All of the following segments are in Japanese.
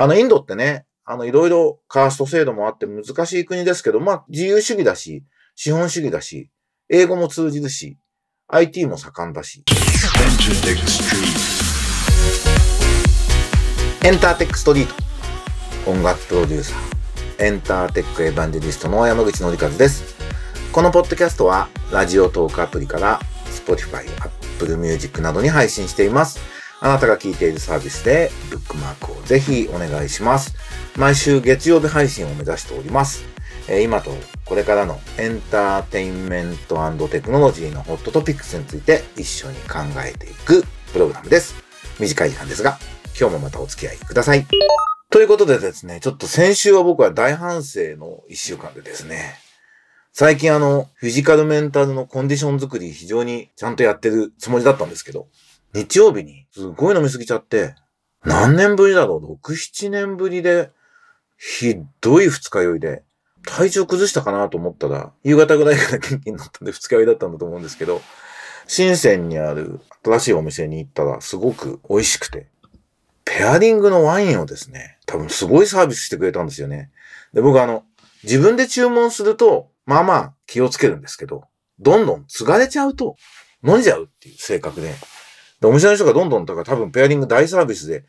あの、インドってね、あの、いろいろカースト制度もあって難しい国ですけど、まあ、自由主義だし、資本主義だし、英語も通じるし、IT も盛んだし。エンターテックストリート。音楽プロデューサー。エンターテックエヴァンジェリストの山口のりかずです。このポッドキャストは、ラジオトークアプリから、Spotify、Apple Music などに配信しています。あなたが聞いているサービスで、ブックマークをぜひお願いします。毎週月曜日配信を目指しております。え今とこれからのエンターテインメントテクノロジーのホットトピックスについて一緒に考えていくプログラムです。短い時間ですが、今日もまたお付き合いください。ということでですね、ちょっと先週は僕は大反省の一週間でですね、最近あの、フィジカルメンタルのコンディション作り非常にちゃんとやってるつもりだったんですけど、日曜日にすごい飲みすぎちゃって、何年ぶりだろう ?6、7年ぶりで、ひどい二日酔いで、体調崩したかなと思ったら、夕方ぐらいから元気になったんで二日酔いだったんだと思うんですけど、深センにある新しいお店に行ったらすごく美味しくて、ペアリングのワインをですね、多分すごいサービスしてくれたんですよね。で、僕あの、自分で注文すると、まあまあ気をつけるんですけど、どんどん継がれちゃうと、飲んじゃうっていう性格で、で、お店の人がどんどん、だから多分ペアリング大サービスで、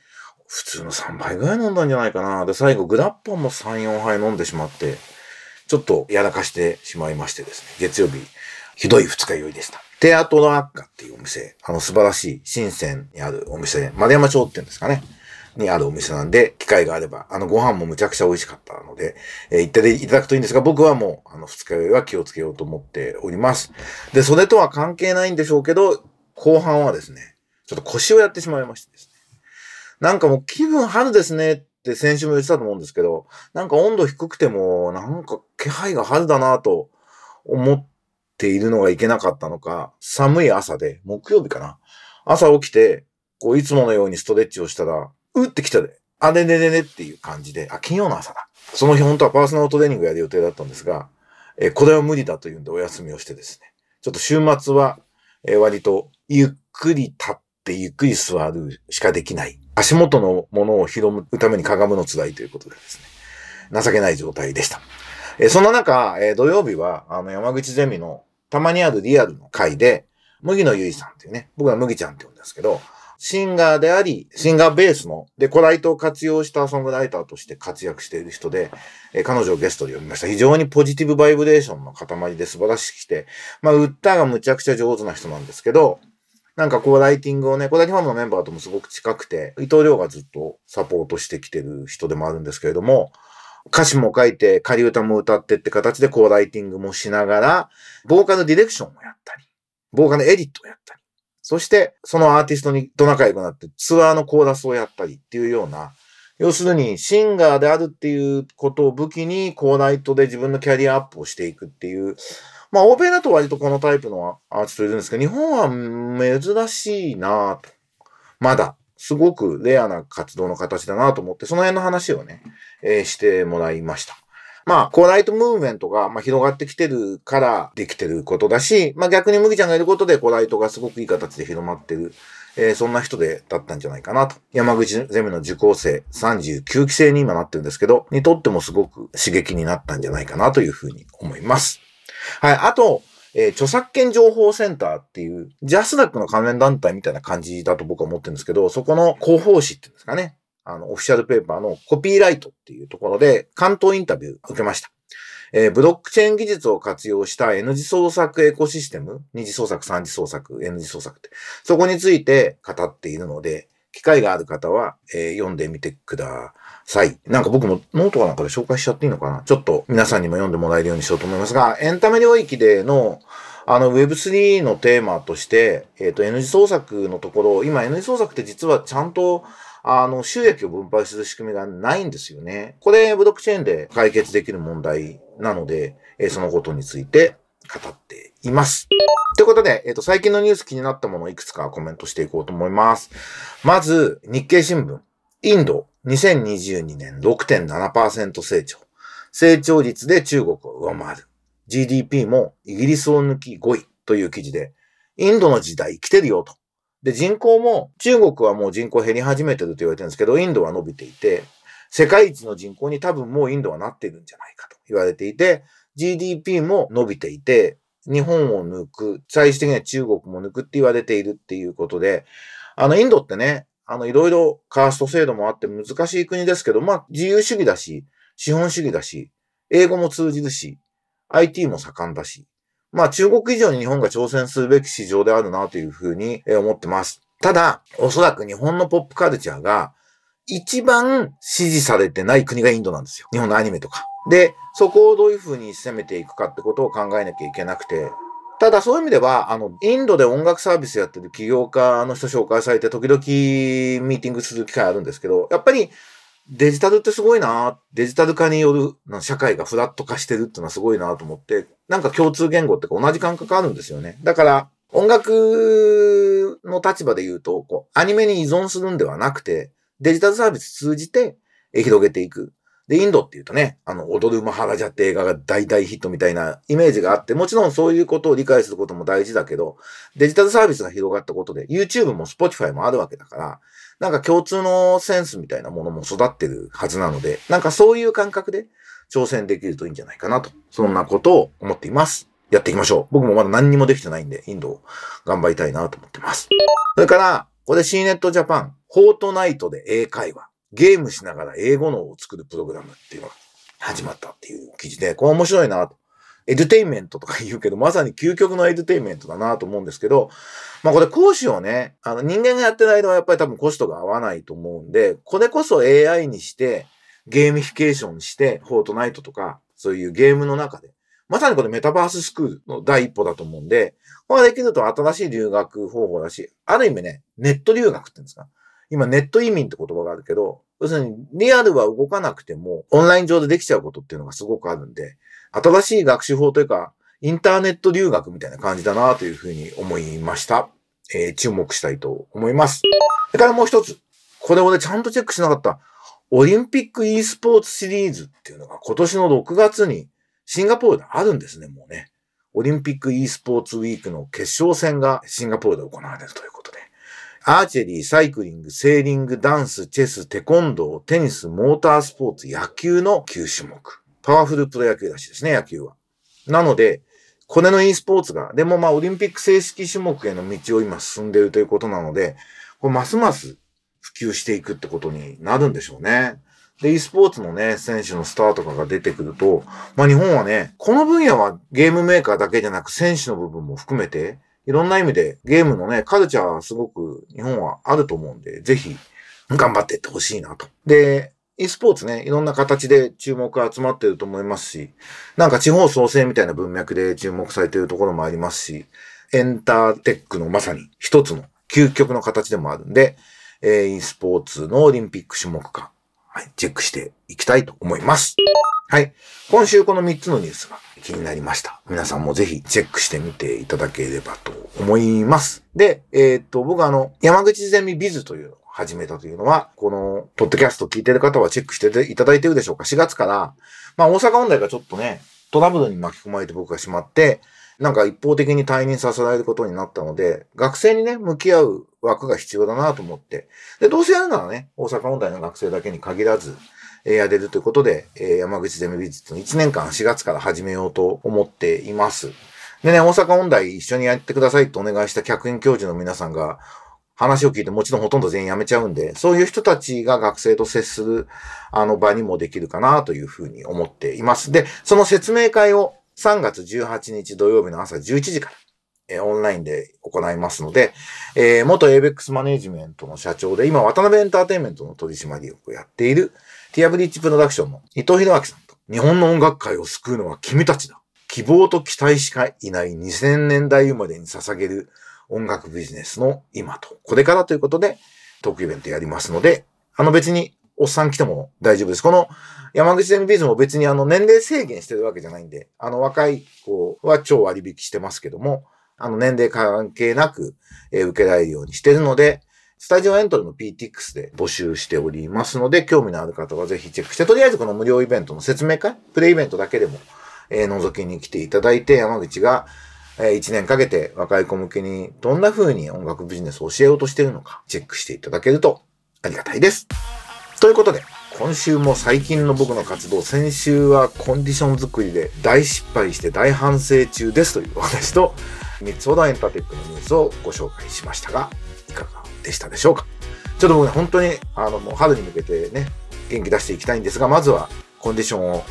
普通の3杯ぐらい飲んだんじゃないかな。で、最後グラッポンも3、4杯飲んでしまって、ちょっとやらかしてしまいましてですね、月曜日、ひどい二日酔いでした。テアトロアッカっていうお店、あの素晴らしい深センにあるお店、丸山町って言うんですかね。にあるお店なんで、機会があれば、あのご飯もむちゃくちゃ美味しかったので、えー、行っていただくといいんですが、僕はもう、あの二日酔いは気をつけようと思っております。で、それとは関係ないんでしょうけど、後半はですね、ちょっと腰をやってしまいましてですね。なんかもう気分春ですねって先週も言ってたと思うんですけど、なんか温度低くても、なんか気配が春だなと思っているのがいけなかったのか、寒い朝で、木曜日かな。朝起きて、こういつものようにストレッチをしたら、うってきたで、あれねねねっていう感じで、あ、金曜の朝だ。その日本当はパーソナルトレーニングやる予定だったんですが、えこれは無理だというんでお休みをしてですね。ちょっと週末は、え割とゆっくり立っってゆっくり座るしかできない。足元のものを拾うためにかがむの辛いということでですね。情けない状態でした。え、そんな中、え、土曜日は、あの、山口ゼミのたまにあるリアルの回で、麦野ゆいさんっていうね、僕は麦ちゃんって言うんですけど、シンガーであり、シンガーベースの、で、コライトを活用したソングライターとして活躍している人で、え、彼女をゲストで呼びました。非常にポジティブバイブレーションの塊で素晴らしくて、まあ、歌がむちゃくちゃ上手な人なんですけど、なんかこうライティングをね、コダリファームのメンバーともすごく近くて、伊藤亮がずっとサポートしてきてる人でもあるんですけれども、歌詞も書いて、仮歌も歌ってって形でこうライティングもしながら、ボーカルディレクションもやったり、ボーカルエディットをやったり、そしてそのアーティストにと仲良くなってツアーのコーラスをやったりっていうような、要するにシンガーであるっていうことを武器にコーライトで自分のキャリアアップをしていくっていう、まあ、欧米だと割とこのタイプのアーティストいるんですけど、日本は珍しいなと。まだ、すごくレアな活動の形だなと思って、その辺の話をね、えー、してもらいました。まあ、コーライトムーブメントが、まあ、広がってきてるからできてることだし、まあ逆に麦ちゃんがいることでコーライトがすごくいい形で広まってる、えー、そんな人でだったんじゃないかなと。山口ゼミの受講生39期生に今なってるんですけど、にとってもすごく刺激になったんじゃないかなというふうに思います。はい。あと、えー、著作権情報センターっていう、ジャスダックの関連団体みたいな感じだと僕は思ってるんですけど、そこの広報誌っていうんですかね。あの、オフィシャルペーパーのコピーライトっていうところで、関東インタビュー受けました。えー、ブロックチェーン技術を活用した N 字創作エコシステム、二次創作、三次創作、N 字創作って、そこについて語っているので、機会がある方は、えー、読んでみてください。なんか僕もノートかなんかで紹介しちゃっていいのかな？ちょっと皆さんにも読んでもらえるようにしようと思いますが、エンタメ領域でのあの Web3 のテーマとして、えっ、ー、と N 次創作のところ、今 N 字創作って実はちゃんとあの、収益を分配する仕組みがないんですよね。これ、ブロックチェーンで解決できる問題なので、えー、そのことについて語っています。ということで、えっ、ー、と、最近のニュース気になったものをいくつかコメントしていこうと思います。まず、日経新聞。インド、2022年6.7%成長。成長率で中国を上回る。GDP もイギリスを抜き5位という記事で、インドの時代来てるよと。で、人口も、中国はもう人口減り始めてると言われてるんですけど、インドは伸びていて、世界一の人口に多分もうインドはなっているんじゃないかと言われていて、GDP も伸びていて、日本を抜く、最終的には中国も抜くって言われているっていうことで、あの、インドってね、あの、いろいろカースト制度もあって難しい国ですけど、まあ、自由主義だし、資本主義だし、英語も通じるし、IT も盛んだし、まあ、中国以上に日本が挑戦するべき市場であるなというふうに思ってます。ただ、おそらく日本のポップカルチャーが一番支持されてない国がインドなんですよ。日本のアニメとか。で、そこをどういうふうに攻めていくかってことを考えなきゃいけなくて、ただそういう意味では、あの、インドで音楽サービスやってる起業家の人紹介されて時々ミーティングする機会あるんですけど、やっぱりデジタルってすごいなデジタル化による社会がフラット化してるっていうのはすごいなと思って、なんか共通言語ってか同じ感覚あるんですよね。だから、音楽の立場で言うと、こう、アニメに依存するんではなくて、デジタルサービス通じて広げていく。で、インドって言うとね、あの、踊るマハラジャって映画が大大ヒットみたいなイメージがあって、もちろんそういうことを理解することも大事だけど、デジタルサービスが広がったことで、YouTube も Spotify もあるわけだから、なんか共通のセンスみたいなものも育ってるはずなので、なんかそういう感覚で挑戦できるといいんじゃないかなと、そんなことを思っています。やっていきましょう。僕もまだ何にもできてないんで、インドを頑張りたいなと思ってます。それから、これ C ネットジャパン、フォートナイトで英会話、ゲームしながら英語脳を作るプログラムっていうのが始まったっていう記事で、これ面白いなと。エデュテイメントとか言うけど、まさに究極のエデュテイメントだなと思うんですけど、まあこれ講師をね、あの人間がやってる間はやっぱり多分コストが合わないと思うんで、これこそ AI にして、ゲーミフィケーションして、フォートナイトとか、そういうゲームの中で、まさにこれメタバーススクールの第一歩だと思うんで、これができると新しい留学方法だし、ある意味ね、ネット留学って言うんですか。今ネット移民って言葉があるけど、要するにリアルは動かなくても、オンライン上でできちゃうことっていうのがすごくあるんで、新しい学習法というか、インターネット留学みたいな感じだなというふうに思いました。えー、注目したいと思います。それからもう一つ。これを、ちゃんとチェックしなかった。オリンピック e スポーツシリーズっていうのが今年の6月にシンガポールであるんですね、もうね。オリンピック e スポーツウィークの決勝戦がシンガポールで行われるということ。アーチェリー、サイクリング、セーリング、ダンス、チェス、テコンドー、テニス、モータースポーツ、野球の9種目。パワフルプロ野球らしいですね、野球は。なので、これの e スポーツが、でもまあオリンピック正式種目への道を今進んでいるということなので、これますます普及していくってことになるんでしょうね。で、e スポーツのね、選手のスターとかが出てくると、まあ日本はね、この分野はゲームメーカーだけじゃなく選手の部分も含めて、いろんな意味でゲームのね、カルチャーはすごく日本はあると思うんで、ぜひ頑張っていってほしいなと。で、e スポーツね、いろんな形で注目が集まってると思いますし、なんか地方創生みたいな文脈で注目されているところもありますし、エンターテックのまさに一つの究極の形でもあるんで、えー、e スポーツのオリンピック種目化、はい、チェックしていきたいと思います。はい。今週この3つのニュースが気になりました。皆さんもぜひチェックしてみていただければと思います。で、えー、っと、僕あの、山口ゼミビズというのを始めたというのは、この、ポッドキャスト聞いてる方はチェックしていただいてるでしょうか ?4 月から、まあ大阪問題がちょっとね、トラブルに巻き込まれて僕がしまって、なんか一方的に退任させられることになったので、学生にね、向き合う枠が必要だなと思って。で、どうせやるならね、大阪問題の学生だけに限らず、えー、やれるということで、えー、山口ゼミ美術の1年間4月から始めようと思っています。でね、大阪問題一緒にやってくださいとお願いした客員教授の皆さんが、話を聞いてもちろんほとんど全員辞めちゃうんで、そういう人たちが学生と接するあの場にもできるかなというふうに思っています。で、その説明会を3月18日土曜日の朝11時から、えー、オンラインで行いますので、えー、元 ABEX マネジメントの社長で、今渡辺エンターテインメントの取締役をやっている、ティアブリッジプロダクションの伊藤博明さんと、日本の音楽界を救うのは君たちだ。希望と期待しかいない2000年代生まれに捧げる音楽ビジネスの今と、これからということで、トークイベントやりますので、あの別におっさん来ても大丈夫です。この山口ゼミビズも別にあの年齢制限してるわけじゃないんで、あの若い子は超割引してますけども、あの年齢関係なく、えー、受けられるようにしてるので、スタジオエントリーの PTX で募集しておりますので、興味のある方はぜひチェックして、とりあえずこの無料イベントの説明会、プレイイベントだけでも、えー、覗きに来ていただいて、山口が、えー、1年かけて若い子向けにどんな風に音楽ビジネスを教えようとしてるのか、チェックしていただけるとありがたいです。ということで、今週も最近の僕の活動、先週はコンディション作りで大失敗して大反省中ですというお話と、三つほどエンターテックのニュースをご紹介しましたが、いかがでしたでしょうか？ちょっと僕ね、本当に、あの、もう春に向けてね、元気出していきたいんですが、まずはコンディションを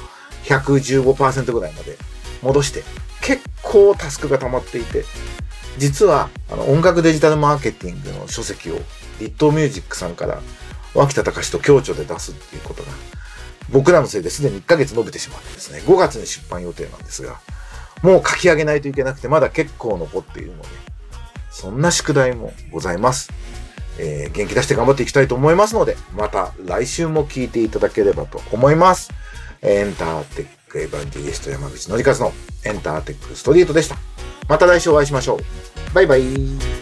115%ぐらいまで戻して、結構タスクが溜まっていて、実はあの音楽デジタルマーケティングの書籍をリットミュージックさんから脇田隆と共著で出すっていうことが僕らのせいですでに1ヶ月伸びてしまってですね、5月に出版予定なんですが、もう書き上げないといけなくて、まだ結構残っているので、そんな宿題もございます。えー、元気出して頑張っていきたいと思いますので、また来週も聞いていただければと思います。エンターテックエヴァンジェリスト山口のりかずのエンターテックストリートでした。また来週お会いしましょう。バイバイ。